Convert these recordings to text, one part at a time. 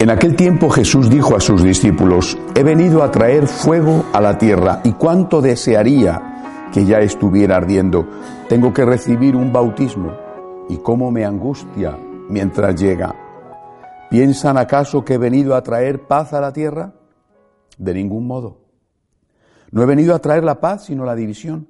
En aquel tiempo Jesús dijo a sus discípulos, he venido a traer fuego a la tierra y cuánto desearía que ya estuviera ardiendo. Tengo que recibir un bautismo y cómo me angustia mientras llega. ¿Piensan acaso que he venido a traer paz a la tierra? De ningún modo. No he venido a traer la paz, sino la división.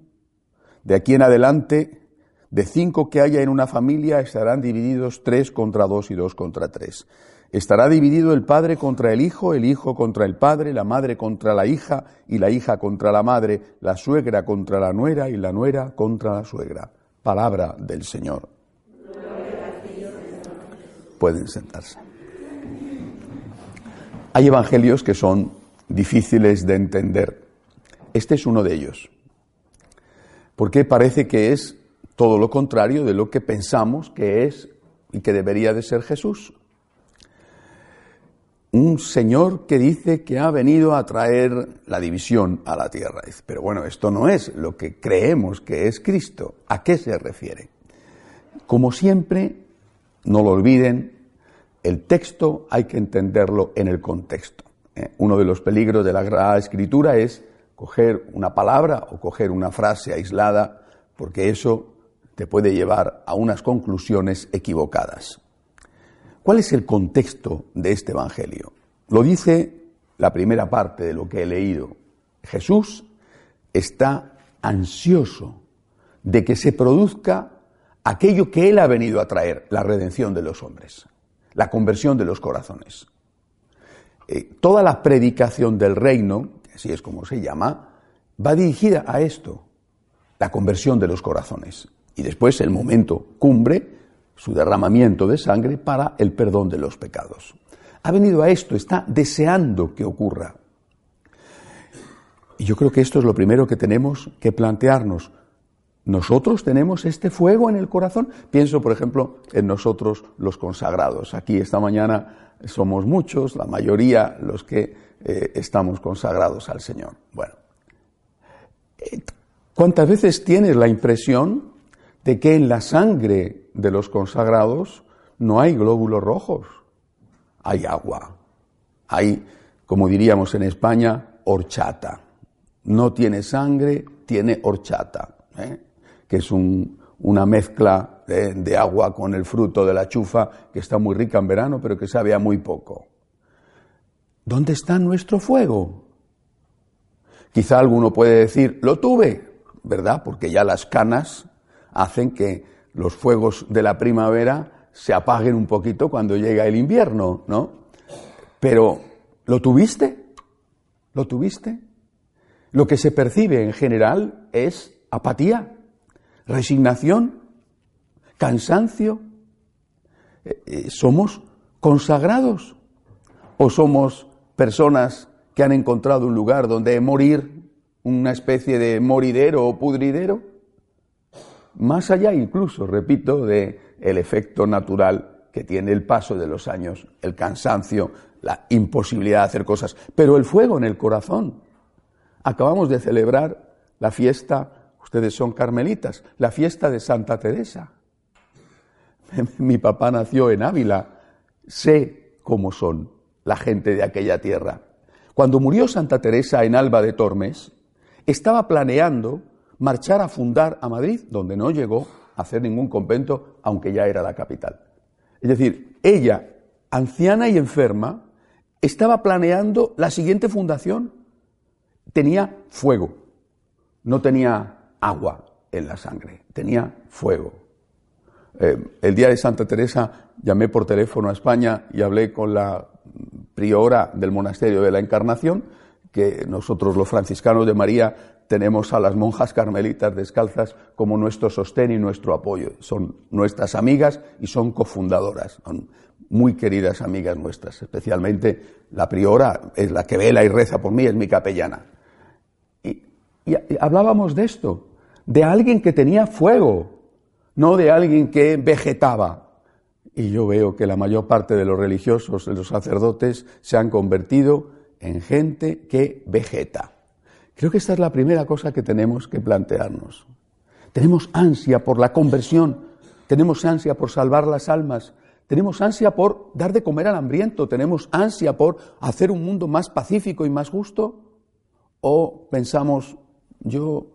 De aquí en adelante, de cinco que haya en una familia, estarán divididos tres contra dos y dos contra tres. Estará dividido el padre contra el hijo, el hijo contra el padre, la madre contra la hija y la hija contra la madre, la suegra contra la nuera y la nuera contra la suegra. Palabra del Señor. Pueden sentarse. Hay evangelios que son difíciles de entender. Este es uno de ellos. Porque parece que es todo lo contrario de lo que pensamos que es y que debería de ser Jesús un Señor que dice que ha venido a traer la división a la tierra. Pero bueno, esto no es lo que creemos que es Cristo. ¿A qué se refiere? Como siempre, no lo olviden, el texto hay que entenderlo en el contexto. ¿eh? Uno de los peligros de la Escritura es coger una palabra o coger una frase aislada, porque eso te puede llevar a unas conclusiones equivocadas. ¿Cuál es el contexto de este Evangelio? Lo dice la primera parte de lo que he leído. Jesús está ansioso de que se produzca aquello que Él ha venido a traer, la redención de los hombres, la conversión de los corazones. Eh, toda la predicación del reino, así es como se llama, va dirigida a esto, la conversión de los corazones. Y después el momento cumbre su derramamiento de sangre para el perdón de los pecados. Ha venido a esto, está deseando que ocurra. Y yo creo que esto es lo primero que tenemos que plantearnos. Nosotros tenemos este fuego en el corazón. Pienso, por ejemplo, en nosotros los consagrados. Aquí esta mañana somos muchos, la mayoría los que eh, estamos consagrados al Señor. Bueno, eh, ¿cuántas veces tienes la impresión de que en la sangre de los consagrados no hay glóbulos rojos, hay agua, hay, como diríamos en España, horchata. No tiene sangre, tiene horchata, ¿eh? que es una mezcla de, de, agua con el fruto de la chufa que está muy rica en verano, pero que sabe a muy poco. ¿Dónde está nuestro fuego? Quizá alguno puede decir, lo tuve, ¿verdad? Porque ya las canas hacen que los fuegos de la primavera se apaguen un poquito cuando llega el invierno, ¿no? Pero, ¿lo tuviste? ¿Lo tuviste? Lo que se percibe en general es apatía, resignación, cansancio. Eh, eh, ¿Somos consagrados o somos personas que han encontrado un lugar donde morir, una especie de moridero o pudridero? Más allá incluso, repito, de el efecto natural que tiene el paso de los años, el cansancio, la imposibilidad de hacer cosas, pero el fuego en el corazón. Acabamos de celebrar la fiesta, ustedes son carmelitas, la fiesta de Santa Teresa. Mi papá nació en Ávila, sé cómo son la gente de aquella tierra. Cuando murió Santa Teresa en Alba de Tormes, estaba planeando marchar a fundar a Madrid, donde no llegó a hacer ningún convento, aunque ya era la capital. Es decir, ella, anciana y enferma, estaba planeando la siguiente fundación. Tenía fuego, no tenía agua en la sangre, tenía fuego. Eh, el día de Santa Teresa llamé por teléfono a España y hablé con la priora del monasterio de la Encarnación, que nosotros los franciscanos de María tenemos a las monjas carmelitas descalzas como nuestro sostén y nuestro apoyo. Son nuestras amigas y son cofundadoras, son muy queridas amigas nuestras, especialmente la priora es la que vela y reza por mí, es mi capellana. Y, hablábamos de esto, de alguien que tenía fuego, no de alguien que vegetaba. Y yo veo que la mayor parte de los religiosos, de los sacerdotes, se han convertido en gente que vegeta. Creo que esta es la primera cosa que tenemos que plantearnos. Tenemos ansia por la conversión, tenemos ansia por salvar las almas, Tenemos ansia por dar de comer al hambriento, tenemos ansia por hacer un mundo más pacífico y más justo, o pensamos, yo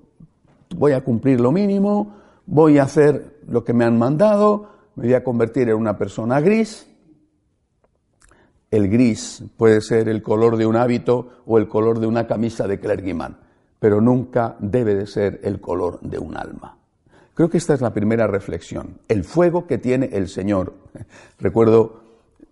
voy a cumplir lo mínimo, voy a hacer lo que me han mandado, me voy a convertir en una persona gris. El gris puede ser el color de un hábito o el color de una camisa de clergyman, pero nunca debe de ser el color de un alma. Creo que esta es la primera reflexión, el fuego que tiene el Señor. Recuerdo,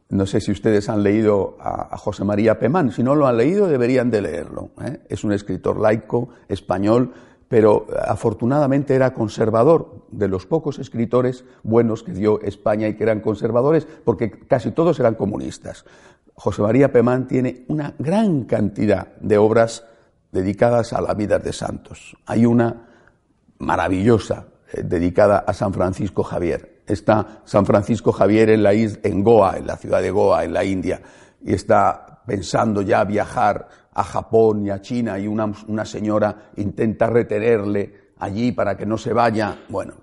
no sé si ustedes han leído a, José María Pemán, si no lo han leído deberían de leerlo. ¿eh? Es un escritor laico español pero afortunadamente era conservador, de los pocos escritores buenos que dio España y que eran conservadores, porque casi todos eran comunistas. José María Pemán tiene una gran cantidad de obras dedicadas a la vida de santos. Hay una maravillosa eh, dedicada a San Francisco Javier. Está San Francisco Javier en, la en Goa, en la ciudad de Goa, en la India, y está pensando ya viajar a Japón y a China y una, una señora intenta retenerle allí para que no se vaya. Bueno,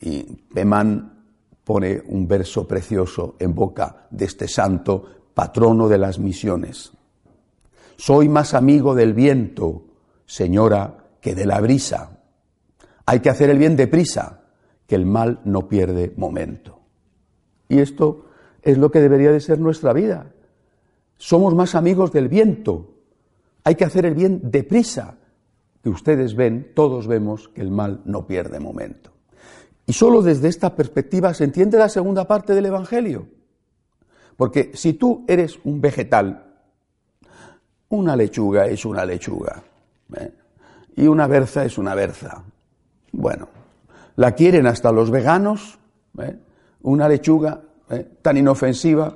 y Pemán pone un verso precioso en boca de este santo patrono de las misiones. Soy más amigo del viento, señora, que de la brisa. Hay que hacer el bien deprisa, que el mal no pierde momento. Y esto es lo que debería de ser nuestra vida. Somos más amigos del viento hay que hacer el bien deprisa, que ustedes ven, todos vemos que el mal no pierde momento. Y solo desde esta perspectiva se entiende la segunda parte del Evangelio. Porque si tú eres un vegetal, una lechuga es una lechuga, ¿eh? y una berza es una berza. Bueno, la quieren hasta los veganos, ¿eh? una lechuga ¿eh? tan inofensiva,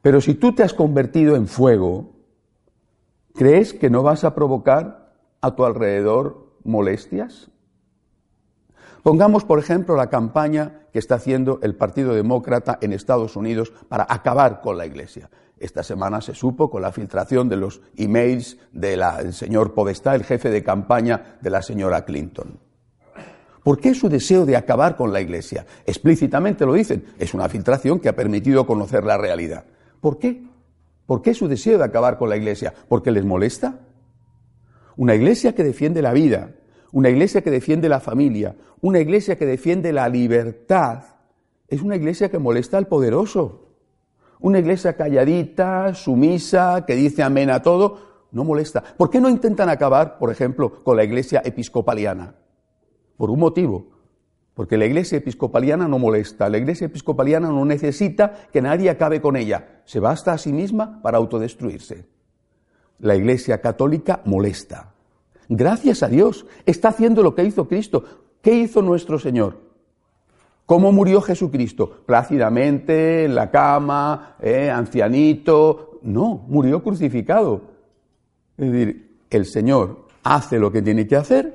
pero si tú te has convertido en fuego, ¿Crees que no vas a provocar a tu alrededor molestias? Pongamos, por ejemplo, la campaña que está haciendo el Partido Demócrata en Estados Unidos para acabar con la Iglesia. Esta semana se supo con la filtración de los emails del señor Podestá, el jefe de campaña de la señora Clinton. ¿Por qué su deseo de acabar con la Iglesia? Explícitamente lo dicen. Es una filtración que ha permitido conocer la realidad. ¿Por qué? ¿Por qué su deseo de acabar con la iglesia? ¿Porque les molesta? Una iglesia que defiende la vida, una iglesia que defiende la familia, una iglesia que defiende la libertad, es una iglesia que molesta al poderoso. Una iglesia calladita, sumisa, que dice amén a todo, no molesta. ¿Por qué no intentan acabar, por ejemplo, con la iglesia episcopaliana? Por un motivo, porque la iglesia episcopaliana no molesta, la iglesia episcopaliana no necesita que nadie acabe con ella, se basta a sí misma para autodestruirse. La iglesia católica molesta. Gracias a Dios, está haciendo lo que hizo Cristo. ¿Qué hizo nuestro Señor? ¿Cómo murió Jesucristo? Plácidamente, en la cama, eh, ancianito. No, murió crucificado. Es decir, el Señor hace lo que tiene que hacer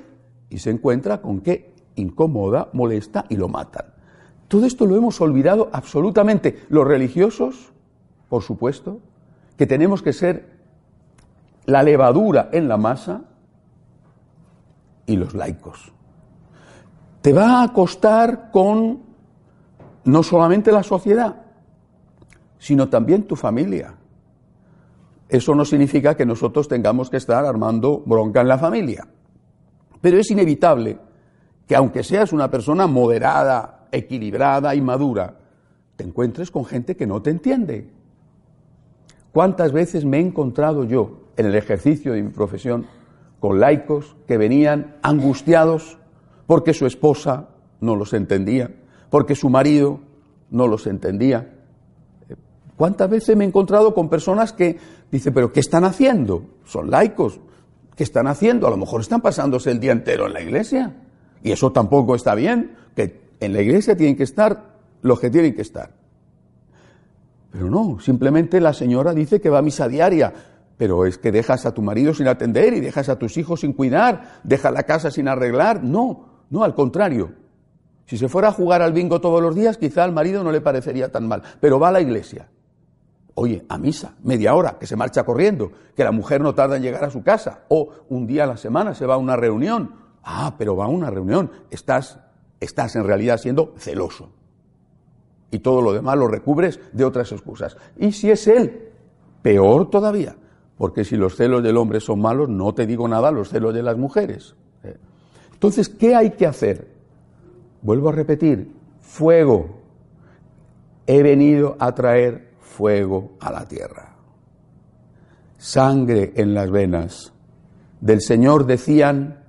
y se encuentra con que incomoda, molesta y lo matan. Todo esto lo hemos olvidado absolutamente. Los religiosos, por supuesto, que tenemos que ser la levadura en la masa y los laicos. Te va a costar con no solamente la sociedad, sino también tu familia. Eso no significa que nosotros tengamos que estar armando bronca en la familia, pero es inevitable que aunque seas una persona moderada, equilibrada y madura, te encuentres con gente que no te entiende. ¿Cuántas veces me he encontrado yo en el ejercicio de mi profesión con laicos que venían angustiados porque su esposa no los entendía, porque su marido no los entendía? ¿Cuántas veces me he encontrado con personas que dicen, pero ¿qué están haciendo? Son laicos. ¿Qué están haciendo? A lo mejor están pasándose el día entero en la iglesia. Y eso tampoco está bien, que en la iglesia tienen que estar los que tienen que estar. Pero no, simplemente la señora dice que va a misa diaria, pero es que dejas a tu marido sin atender y dejas a tus hijos sin cuidar, dejas la casa sin arreglar. No, no, al contrario. Si se fuera a jugar al bingo todos los días, quizá al marido no le parecería tan mal, pero va a la iglesia. Oye, a misa, media hora, que se marcha corriendo, que la mujer no tarda en llegar a su casa, o un día a la semana se va a una reunión, Ah, pero va a una reunión. Estás, estás en realidad siendo celoso. y todo lo demás lo recubres de otras excusas. Y si es Él, peor todavía, porque si los celos del hombre son malos, no te digo nada los celos de las mujeres. ¿eh? Entonces, ¿qué hay que hacer? Vuelvo a repetir, fuego. He venido a traer fuego a la tierra. Sangre en las venas. Del Señor decían,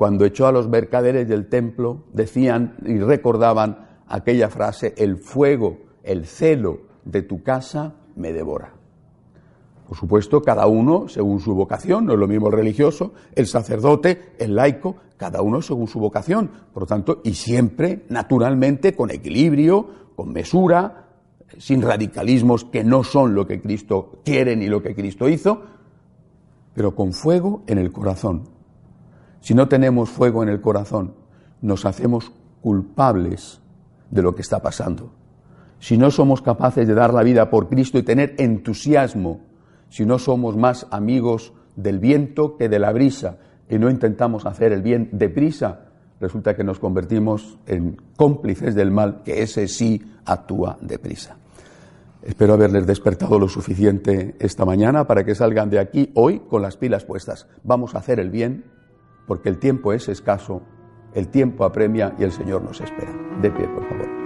cuando echó a los mercaderes del templo, decían y recordaban aquella frase, el fuego, el celo de tu casa me devora. Por supuesto, cada uno según su vocación, no es lo mismo el religioso, el sacerdote, el laico, cada uno según su vocación. Por lo tanto, y siempre, naturalmente, con equilibrio, con mesura, sin radicalismos que no son lo que Cristo quiere ni lo que Cristo hizo, pero con fuego en el corazón. Si no tenemos fuego en el corazón, nos hacemos culpables de lo que está pasando. Si no somos capaces de dar la vida por Cristo y tener entusiasmo si no somos más amigos del viento que de la brisa y no intentamos hacer el bien deprisa, resulta que nos convertimos en cómplices del mal, que ese sí actúa deprisa. Espero haberles despertado lo suficiente esta mañana para que salgan de aquí hoy con las pilas puestas. Vamos a hacer el bien porque el tiempo es escaso, el tiempo apremia y el Señor nos espera. De pie, por favor.